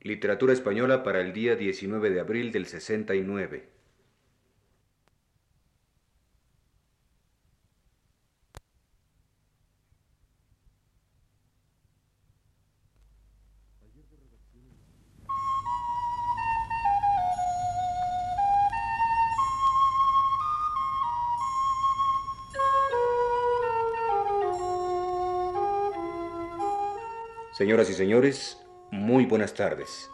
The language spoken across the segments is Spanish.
Literatura Española para el día 19 de abril del 69. Señoras y señores, muy buenas tardes.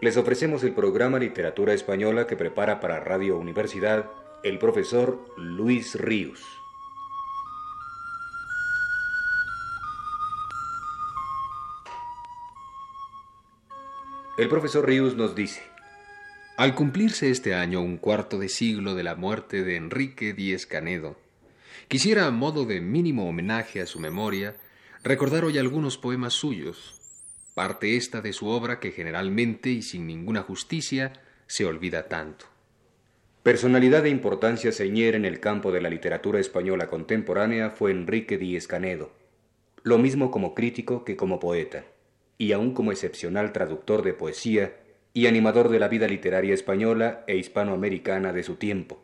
Les ofrecemos el programa Literatura Española que prepara para Radio Universidad el profesor Luis Ríos. El profesor Ríos nos dice, Al cumplirse este año un cuarto de siglo de la muerte de Enrique Díez Canedo, quisiera a modo de mínimo homenaje a su memoria recordar hoy algunos poemas suyos, parte esta de su obra que generalmente y sin ninguna justicia se olvida tanto. Personalidad de importancia señera en el campo de la literatura española contemporánea fue Enrique Díez Canedo, lo mismo como crítico que como poeta, y aún como excepcional traductor de poesía y animador de la vida literaria española e hispanoamericana de su tiempo.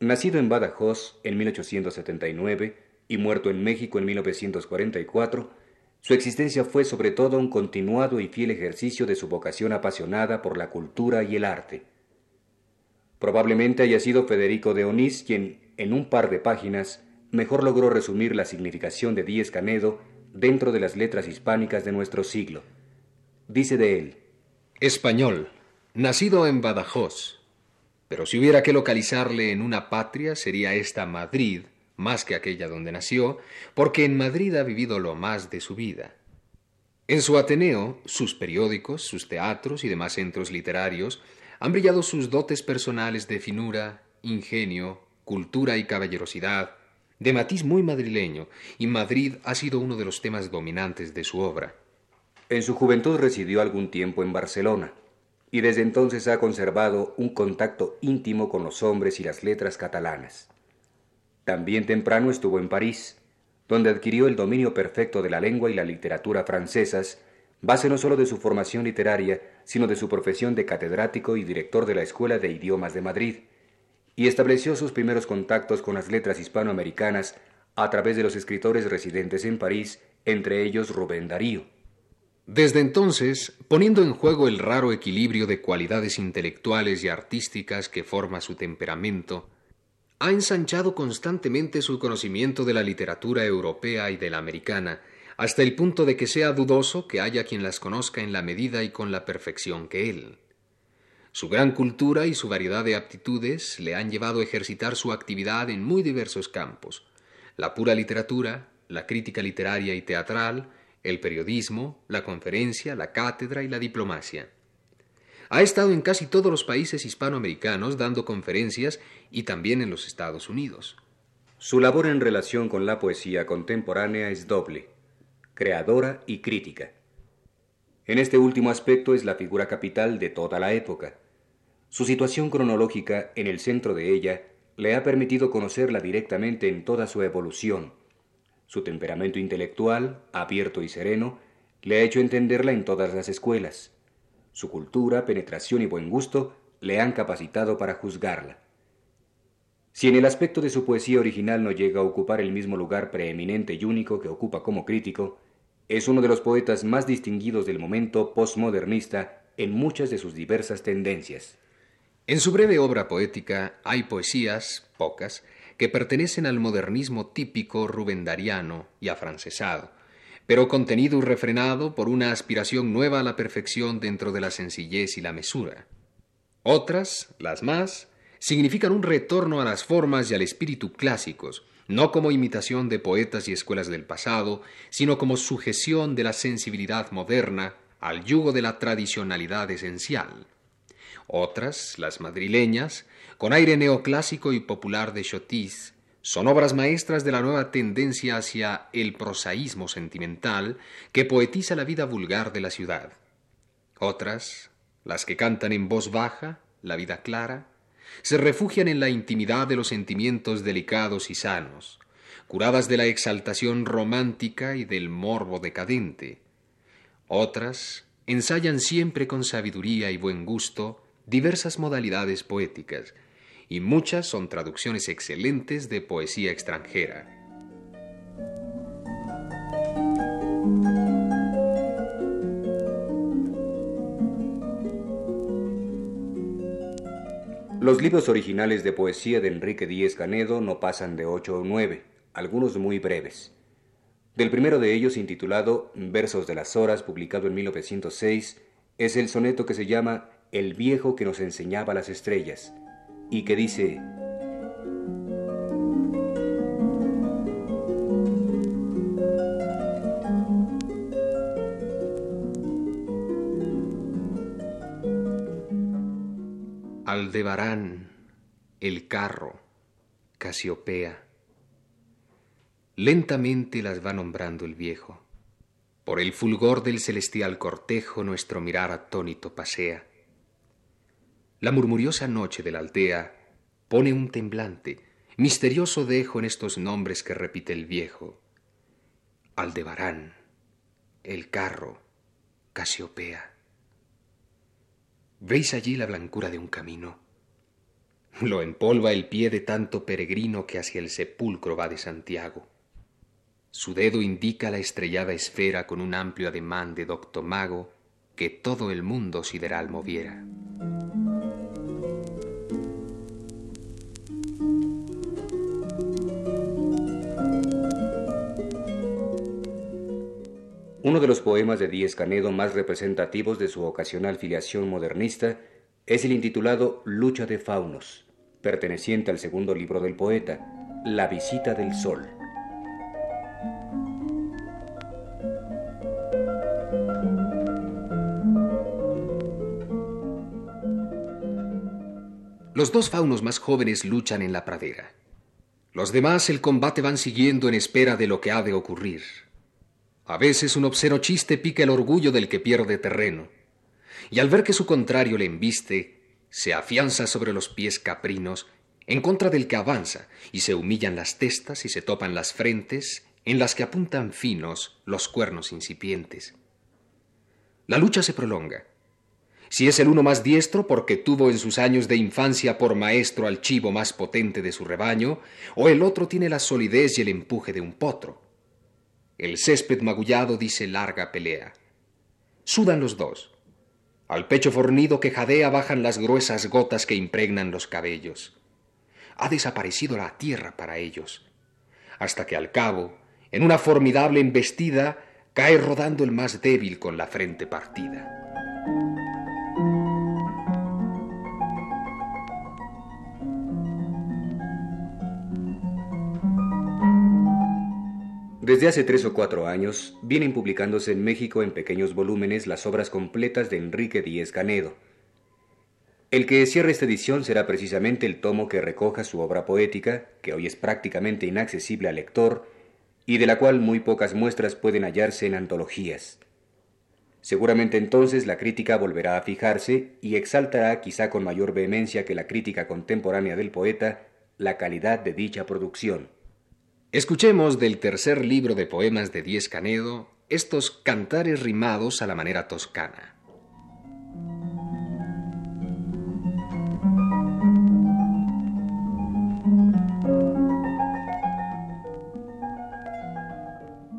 Nacido en Badajoz en 1879, y muerto en México en 1944, su existencia fue sobre todo un continuado y fiel ejercicio de su vocación apasionada por la cultura y el arte. Probablemente haya sido Federico de Onís quien, en un par de páginas, mejor logró resumir la significación de Díez Canedo dentro de las letras hispánicas de nuestro siglo. Dice de él, Español, nacido en Badajoz, pero si hubiera que localizarle en una patria sería esta Madrid, más que aquella donde nació, porque en Madrid ha vivido lo más de su vida. En su Ateneo, sus periódicos, sus teatros y demás centros literarios han brillado sus dotes personales de finura, ingenio, cultura y caballerosidad, de matiz muy madrileño, y Madrid ha sido uno de los temas dominantes de su obra. En su juventud residió algún tiempo en Barcelona, y desde entonces ha conservado un contacto íntimo con los hombres y las letras catalanas. También temprano estuvo en París, donde adquirió el dominio perfecto de la lengua y la literatura francesas, base no solo de su formación literaria, sino de su profesión de catedrático y director de la Escuela de Idiomas de Madrid, y estableció sus primeros contactos con las letras hispanoamericanas a través de los escritores residentes en París, entre ellos Rubén Darío. Desde entonces, poniendo en juego el raro equilibrio de cualidades intelectuales y artísticas que forma su temperamento, ha ensanchado constantemente su conocimiento de la literatura europea y de la americana, hasta el punto de que sea dudoso que haya quien las conozca en la medida y con la perfección que él. Su gran cultura y su variedad de aptitudes le han llevado a ejercitar su actividad en muy diversos campos la pura literatura, la crítica literaria y teatral, el periodismo, la conferencia, la cátedra y la diplomacia. Ha estado en casi todos los países hispanoamericanos dando conferencias y también en los Estados Unidos. Su labor en relación con la poesía contemporánea es doble, creadora y crítica. En este último aspecto es la figura capital de toda la época. Su situación cronológica en el centro de ella le ha permitido conocerla directamente en toda su evolución. Su temperamento intelectual, abierto y sereno, le ha hecho entenderla en todas las escuelas. Su cultura, penetración y buen gusto le han capacitado para juzgarla. Si en el aspecto de su poesía original no llega a ocupar el mismo lugar preeminente y único que ocupa como crítico, es uno de los poetas más distinguidos del momento postmodernista en muchas de sus diversas tendencias. En su breve obra poética hay poesías, pocas, que pertenecen al modernismo típico rubendariano y afrancesado, pero contenido y refrenado por una aspiración nueva a la perfección dentro de la sencillez y la mesura. Otras, las más, significan un retorno a las formas y al espíritu clásicos, no como imitación de poetas y escuelas del pasado, sino como sujeción de la sensibilidad moderna al yugo de la tradicionalidad esencial. Otras, las madrileñas, con aire neoclásico y popular de Chotis, son obras maestras de la nueva tendencia hacia el prosaísmo sentimental que poetiza la vida vulgar de la ciudad. Otras, las que cantan en voz baja, la vida clara, se refugian en la intimidad de los sentimientos delicados y sanos, curadas de la exaltación romántica y del morbo decadente. Otras, ensayan siempre con sabiduría y buen gusto diversas modalidades poéticas, y muchas son traducciones excelentes de poesía extranjera. Los libros originales de poesía de Enrique Díez Canedo no pasan de ocho o nueve, algunos muy breves. Del primero de ellos, intitulado Versos de las Horas, publicado en 1906, es el soneto que se llama El viejo que nos enseñaba las estrellas, y que dice, Aldebarán, el carro, Casiopea. Lentamente las va nombrando el viejo. Por el fulgor del celestial cortejo nuestro mirar atónito pasea. La murmuriosa noche de la aldea pone un temblante, misterioso dejo en estos nombres que repite el viejo. Aldebarán, el carro, Casiopea. ¿Veis allí la blancura de un camino? Lo empolva el pie de tanto peregrino que hacia el sepulcro va de Santiago. Su dedo indica la estrellada esfera con un amplio ademán de docto mago que todo el mundo sideral moviera. Uno de los poemas de Díez Canedo más representativos de su ocasional filiación modernista es el intitulado Lucha de Faunos, perteneciente al segundo libro del poeta, La visita del sol. Los dos faunos más jóvenes luchan en la pradera. Los demás el combate van siguiendo en espera de lo que ha de ocurrir. A veces un obsceno chiste pica el orgullo del que pierde terreno, y al ver que su contrario le embiste, se afianza sobre los pies caprinos en contra del que avanza, y se humillan las testas y se topan las frentes en las que apuntan finos los cuernos incipientes. La lucha se prolonga. Si es el uno más diestro porque tuvo en sus años de infancia por maestro al chivo más potente de su rebaño, o el otro tiene la solidez y el empuje de un potro. El césped magullado dice larga pelea. Sudan los dos. Al pecho fornido que jadea bajan las gruesas gotas que impregnan los cabellos. Ha desaparecido la tierra para ellos, hasta que al cabo, en una formidable embestida, cae rodando el más débil con la frente partida. Desde hace tres o cuatro años vienen publicándose en México en pequeños volúmenes las obras completas de Enrique Díez Canedo. El que cierre esta edición será precisamente el tomo que recoja su obra poética, que hoy es prácticamente inaccesible al lector y de la cual muy pocas muestras pueden hallarse en antologías. Seguramente entonces la crítica volverá a fijarse y exaltará quizá con mayor vehemencia que la crítica contemporánea del poeta la calidad de dicha producción. Escuchemos del tercer libro de poemas de Diez Canedo estos cantares rimados a la manera toscana.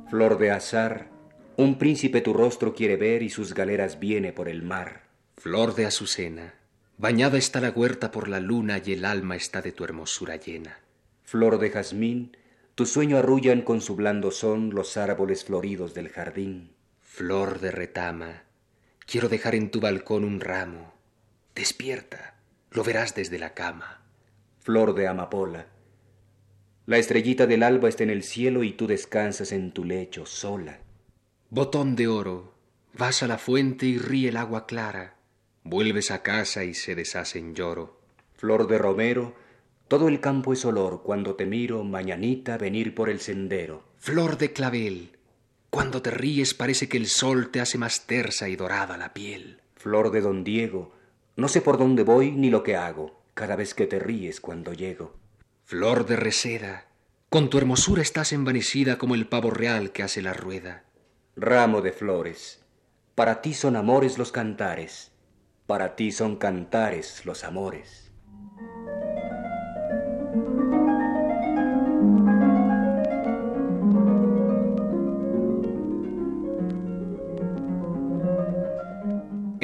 Flor de azar, un príncipe tu rostro quiere ver y sus galeras viene por el mar. Flor de azucena, bañada está la huerta por la luna y el alma está de tu hermosura llena. Flor de jazmín, tu sueño arrullan con su blando son los árboles floridos del jardín. Flor de retama, quiero dejar en tu balcón un ramo. Despierta, lo verás desde la cama. Flor de amapola, la estrellita del alba está en el cielo y tú descansas en tu lecho sola. Botón de oro, vas a la fuente y ríe el agua clara. Vuelves a casa y se deshace en lloro. Flor de romero, todo el campo es olor cuando te miro mañanita venir por el sendero. Flor de clavel, cuando te ríes parece que el sol te hace más tersa y dorada la piel. Flor de don Diego, no sé por dónde voy ni lo que hago, cada vez que te ríes cuando llego. Flor de reseda, con tu hermosura estás envanecida como el pavo real que hace la rueda. Ramo de flores, Para ti son amores los cantares, para ti son cantares los amores.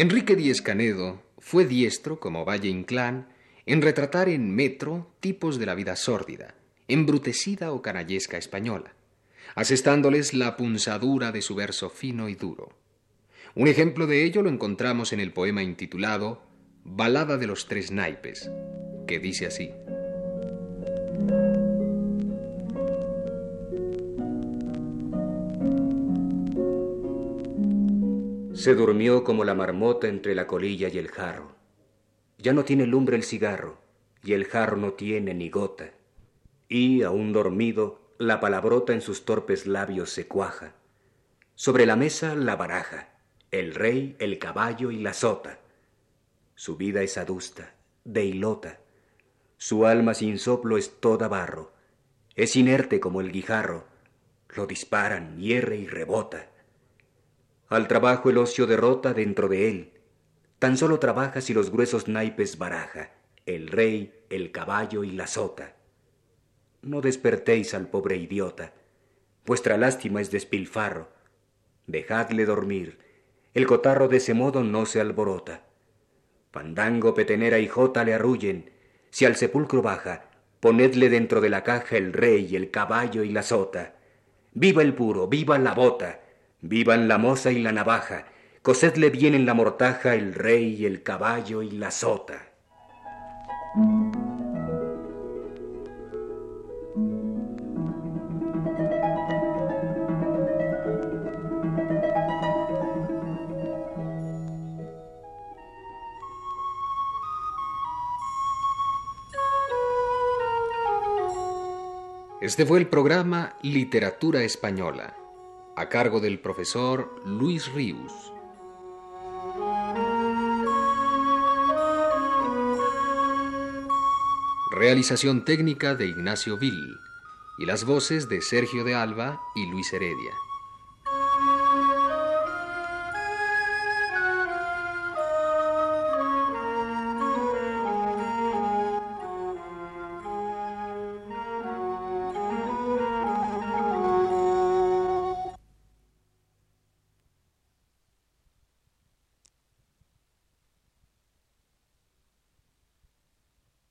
Enrique Díez Canedo fue diestro, como Valle Inclán, en retratar en metro tipos de la vida sórdida, embrutecida o canallesca española, asestándoles la punzadura de su verso fino y duro. Un ejemplo de ello lo encontramos en el poema intitulado Balada de los Tres Naipes, que dice así. Se durmió como la marmota entre la colilla y el jarro. Ya no tiene lumbre el cigarro, y el jarro no tiene ni gota. Y, aún dormido, la palabrota en sus torpes labios se cuaja. Sobre la mesa la baraja, el rey, el caballo y la sota. Su vida es adusta, de hilota. Su alma sin soplo es toda barro. Es inerte como el guijarro. Lo disparan, hierre y rebota. Al trabajo el ocio derrota dentro de él. Tan solo trabaja si los gruesos naipes baraja, el rey, el caballo y la sota. No despertéis al pobre idiota. Vuestra lástima es despilfarro. Dejadle dormir. El cotarro de ese modo no se alborota. Pandango, petenera y jota le arrullen. Si al sepulcro baja, ponedle dentro de la caja el rey, el caballo y la sota. Viva el puro, viva la bota Vivan la moza y la navaja, cosedle bien en la mortaja el rey, el caballo y la sota. Este fue el programa Literatura Española a cargo del profesor Luis Ríos. Realización técnica de Ignacio Vil y las voces de Sergio de Alba y Luis Heredia.